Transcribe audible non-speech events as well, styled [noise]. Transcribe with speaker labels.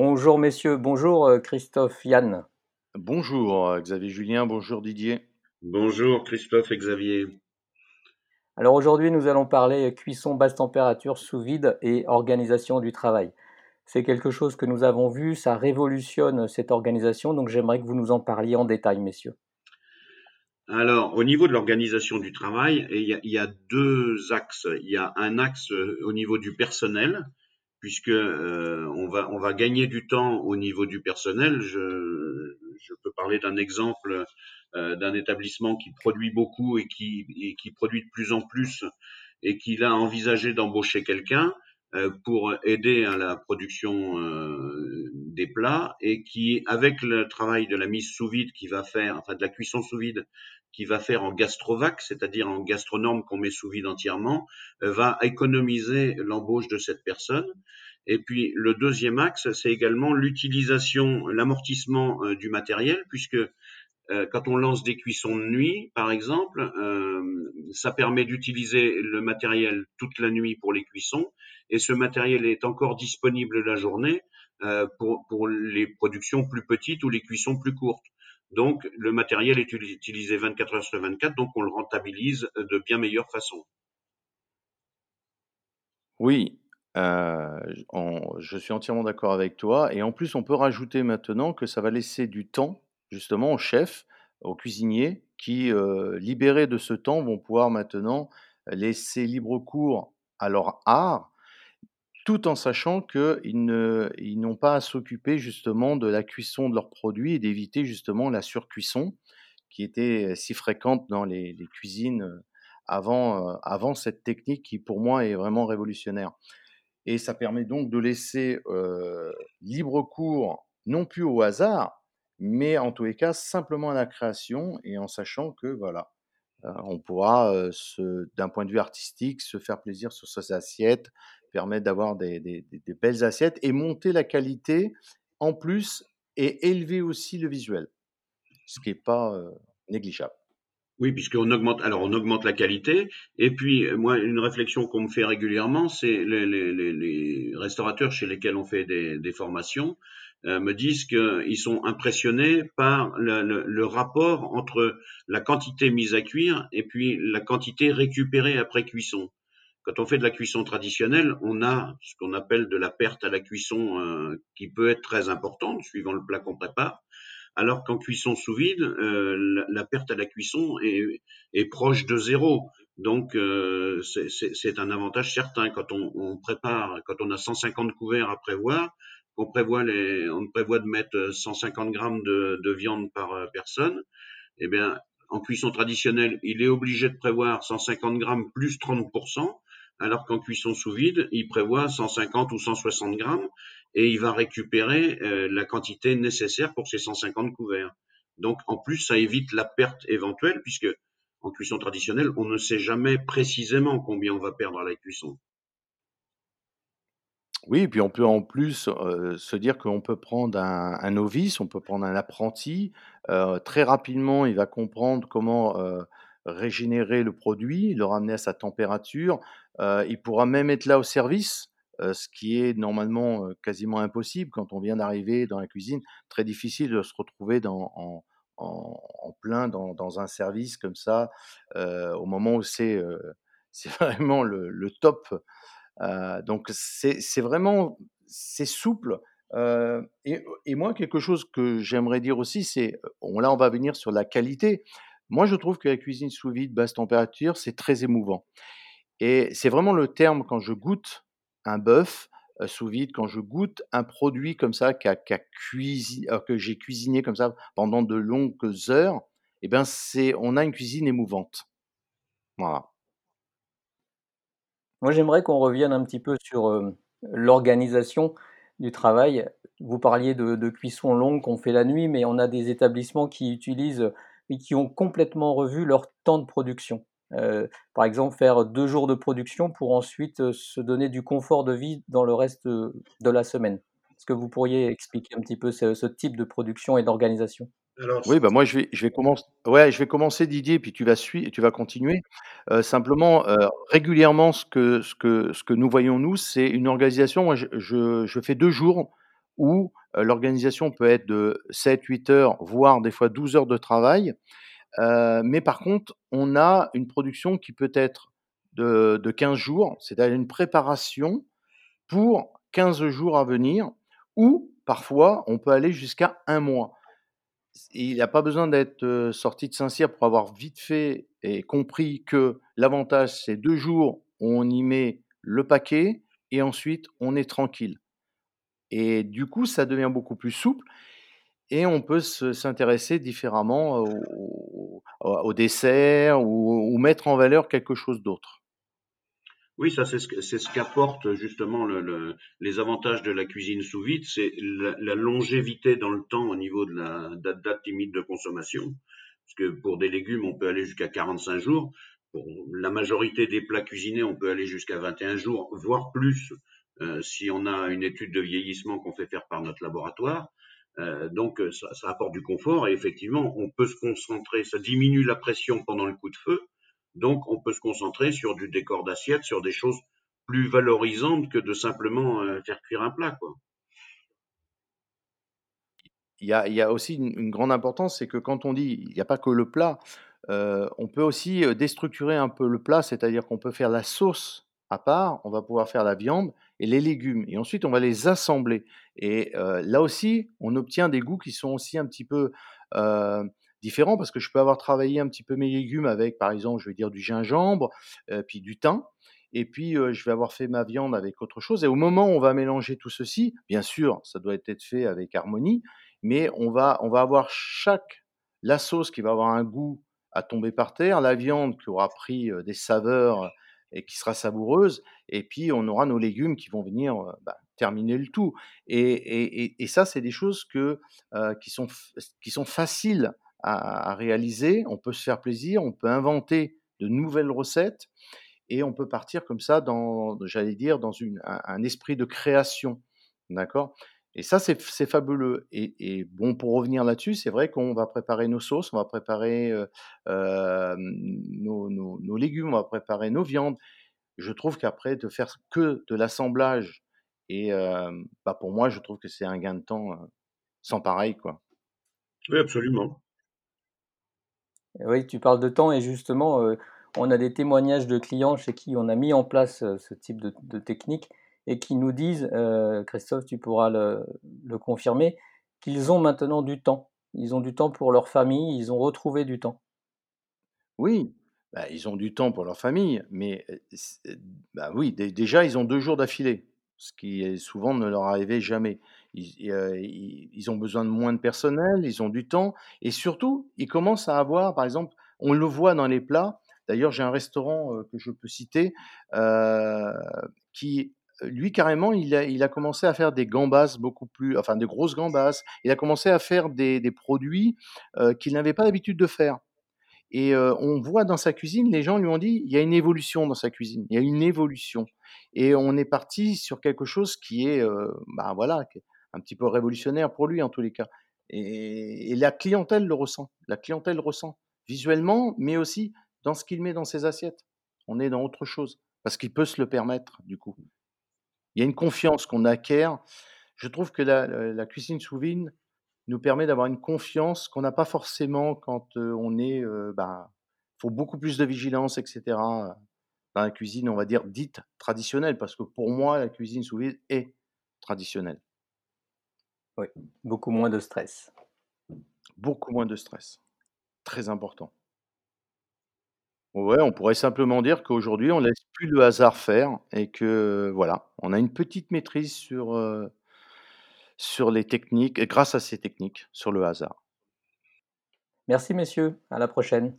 Speaker 1: Bonjour messieurs, bonjour euh, Christophe, Yann.
Speaker 2: Bonjour euh, Xavier Julien, bonjour Didier.
Speaker 3: Bonjour Christophe et Xavier.
Speaker 1: Alors aujourd'hui nous allons parler cuisson basse température sous vide et organisation du travail. C'est quelque chose que nous avons vu, ça révolutionne cette organisation, donc j'aimerais que vous nous en parliez en détail messieurs.
Speaker 3: Alors, au niveau de l'organisation du travail, il y, a, il y, a, deux axes. Il y a un axe euh, au niveau du personnel, puisque euh, on, va, on va gagner du temps au niveau du personnel. Je, je peux parler d'un exemple euh, d'un établissement qui produit beaucoup et qui, et qui produit de plus en plus et qui a envisagé d'embaucher quelqu'un euh, pour aider à la production euh, des plats et qui, avec le travail de la mise sous vide qui va faire, enfin de la cuisson sous vide qui va faire en gastrovac, c'est-à-dire en gastronome qu'on met sous vide entièrement, euh, va économiser l'embauche de cette personne. Et puis le deuxième axe, c'est également l'utilisation, l'amortissement du matériel, puisque quand on lance des cuissons de nuit, par exemple, ça permet d'utiliser le matériel toute la nuit pour les cuissons et ce matériel est encore disponible la journée euh, pour les productions plus petites ou les cuissons plus courtes. Donc, le matériel est utilisé 24 heures sur 24, donc on le rentabilise de bien meilleure façon.
Speaker 2: Oui, euh, je suis entièrement d'accord avec toi. Et en plus, on peut rajouter maintenant que ça va laisser du temps, justement, aux chefs, aux cuisiniers, qui, euh, libérés de ce temps, vont pouvoir maintenant laisser libre cours à leur art tout en sachant qu'ils n'ont pas à s'occuper justement de la cuisson de leurs produits et d'éviter justement la surcuisson qui était si fréquente dans les, cuisines avant, avant cette technique qui pour moi est vraiment révolutionnaire. Et ça permet donc de laisser libre cours non plus au hasard, mais en tous les cas simplement à la création et en sachant que voilà, on pourra, d'un point de vue artistique, se faire plaisir sur ses assiettes, permettre d'avoir des, belles assiettes et monter la qualité en plus et élever aussi le visuel, ce qui n'est pas négligeable.
Speaker 3: Oui, puisqu'on augmente, alors on augmente la qualité. Et puis, moi, une réflexion qu'on me fait régulièrement, c'est les, restaurateurs chez lesquels on fait des, formations euh, me disent qu'ils sont impressionnés par le, le, rapport entre la quantité mise à cuire et puis la quantité récupérée après cuisson. Quand on fait de la cuisson traditionnelle, on a ce qu'on appelle de la perte à la cuisson euh, qui peut être très importante suivant le plat qu'on prépare, alors qu'en cuisson sous vide, euh, la, perte à la cuisson est, proche de zéro. Donc euh, c'est un avantage certain. Quand on, prépare, quand on a 150 couverts à prévoir, qu'on prévoit de mettre 150 grammes de, de viande par personne, eh bien en cuisson traditionnelle, il est obligé de prévoir 150 grammes plus 30 alors qu'en cuisson sous vide, il prévoit 150 ou 160 grammes et il va récupérer euh, la quantité nécessaire pour ces 150 couverts. Donc en plus, ça évite la perte éventuelle puisque en cuisson traditionnelle, on ne sait jamais précisément combien on va perdre à la cuisson.
Speaker 2: Oui, et puis on peut en plus euh, se dire qu'on peut prendre un, novice, on peut prendre un apprenti. Euh, très rapidement, il va comprendre comment régénérer le produit, le ramener à sa température. Euh, il pourra même être là au service, euh, ce qui est normalement euh, quasiment impossible quand on vient d'arriver dans la cuisine. Très difficile de se retrouver en, plein dans, un service comme ça au moment où c'est [laughs] vraiment le, top. donc c'est vraiment c'est souple. et, moi, quelque chose que j'aimerais dire aussi, c'est, là, on va venir sur la qualité. Moi, je trouve que la cuisine sous vide, basse température, c'est très émouvant. Et c'est vraiment le terme quand je goûte un bœuf euh, sous vide, quand je goûte un produit comme ça euh, que j'ai cuisiné comme ça pendant de longues heures, eh c'est, on a une cuisine émouvante.
Speaker 1: Moi, j'aimerais qu'on revienne un petit peu sur euh, l'organisation du travail. Vous parliez de cuisson longue qu'on fait la nuit, mais on a des établissements qui utilisent et qui ont complètement revu leur temps de production. Euh, par exemple, faire deux jours de production pour ensuite euh, se donner du confort de vie dans le reste de, la semaine. Est-ce que vous pourriez expliquer un petit peu ce, type de production et d'organisation?
Speaker 2: Oui, bah moi je vais, je vais commencer. Ouais, je vais commencer Didier, puis tu vas suivre, tu vas continuer. Euh, simplement, régulièrement, ce que, ce que, ce que nous voyons nous, c'est une organisation. Moi, je, je, je, fais deux jours où, heu, l'organisation peut être de 7-8 heures, voire des fois 12 heures de travail. Heu, mais par contre, on a une production qui peut être de de 15 jours, c'est-à-dire une préparation pour 15 jours à venir ou parfois on peut aller jusqu'à 1 mois. il n'y a pas besoin d'être, heu, sorti de Saint-Cyr pour avoir vite fait et compris que l'avantage, c'est 2 jours où on y met le paquet et ensuite on est tranquille et du coup, ça devient beaucoup plus souple et on peut se s'intéresser différemment au dessert ou mettre en valeur quelque chose d'autre.
Speaker 3: Oui, ça c'est ce ce qu'apporte justement le le les avantages de la cuisine sous vide, c'est la longévité dans le temps au niveau de la date limite de consommation. Parce que pour des légumes, on peut aller jusqu'à 45 jours. Pour la majorité des plats cuisinés, on peut aller jusqu'à 21 jours, voire plus, si on a une étude de vieillissement qu'on fait faire par notre laboratoire. Euh, donc ça, ça apporte du confort et effectivement, on peut se concentrer, ça diminue la pression pendant le coup de feu. Donc, on peut se concentrer sur du décor d'assiette, sur des choses plus valorisantes que de simplement euh, faire cuire un plat.
Speaker 2: Il y a aussi une grande importance, c'est que quand on dit il n'y a pas que le plat, on peut aussi, déstructurer un peu le plat, c'est-à-dire qu'on peut faire la sauce à part, on va pouvoir faire la viande et les légumes et ensuite on va les assembler et heu, là aussi, on obtient des goûts qui sont aussi un petit peu, heu, différents parce que je peux avoir travaillé un petit peu mes légumes avec, par exemple, je vais dire du gingembre, heu, puis du thym et puis, je vais avoir fait ma viande avec autre chose et au moment où on va mélanger tout ceci, bien sûr, ça doit être fait avec harmonie, mais on va on va avoir chaque la sauce qui va avoir un goût à tomber par terre, la viande qui aura pris, des saveurs et qui sera savoureuse et puis on aura nos légumes qui vont venir, bah, terminer le tout et et et ça, c'est des choses que, qui sont qui sont faciles à à réaliser. On peut se faire plaisir, on peut inventer de nouvelles recettes et on peut partir comme ça dans j'allais dire dans une un un esprit de création, d'accord? Et ça, c'est fabuleux et et bon, pour revenir là-dessus, c'est vrai qu'on va préparer nos sauces, on va préparer, heu, hem, nos nos nos légumes, on va préparer nos viandes. Je trouve qu'après de faire que de l'assemblage et bah, pour moi, je trouve que c'est un gain de temps, sans pareil, quoi.
Speaker 3: Oui, absolument.
Speaker 1: Oui, tu parles de temps et justement, on a des témoignages de clients chez qui on a mis en place, ce type de de technique et qui nous disent, heu, Christophe, tu pourras le confirmer, qu'ils ont maintenant du temps. Ils ont du temps pour leur famille, ils ont retrouvé du temps.
Speaker 2: Oui, bah, ils ont du temps pour leur famille, mais heu, c bah, oui, dé déjà, ils ont 2 jours d'affilée, ce qui souvent ne leur arrivait jamais. Ils ont besoin de moins de personnel, ils ont du temps et surtout, ils commencent à avoir, par exemple, on le voit dans les plats. D'ailleurs, j'ai un restaurant, que je peux citer, qui, lui, carrément, il a commencé à faire des gambas beaucoup plus enfin, de grosses gambas. Il a commencé à faire des des produits, heu, qu'il n'avait pas l'habitude de faire. Et heu, on voit dans sa cuisine, les gens lui ont dit: «Il y a une évolution dans sa cuisine, il y a une évolution» et on est parti sur quelque chose qui est, bah, voilà, un petit peu révolutionnaire pour lui, en tous les cas et et la clientèle le ressent. La clientèle le ressent visuellement, mais aussi dans ce qu'il met dans ses assiettes. On est dans autre chose parce qu'il peut se le permettre, du coup. Il y a une confiance qu'on acquiert. Je trouve que la cuisine sous vide nous permet d'avoir une confiance qu'on n'a pas forcément quand, on est, heu, ben, faut beaucoup plus de vigilance et cetera, heu, dans la cuisine, on va dire, dite traditionnelle, parce que pour moi, la cuisine sous vide est traditionnelle.
Speaker 1: Oui, beaucoup moins de stress.
Speaker 2: Beaucoup moins de stress, très important. On pourrait simplement dire qu'aujourd'hui, on laisse plus le hasard faire et que, voilà, on a une petite maîtrise sur, heu sur les techniques grâce à ces techniques, sur le hasard.
Speaker 1: Merci messieurs, à la prochaine.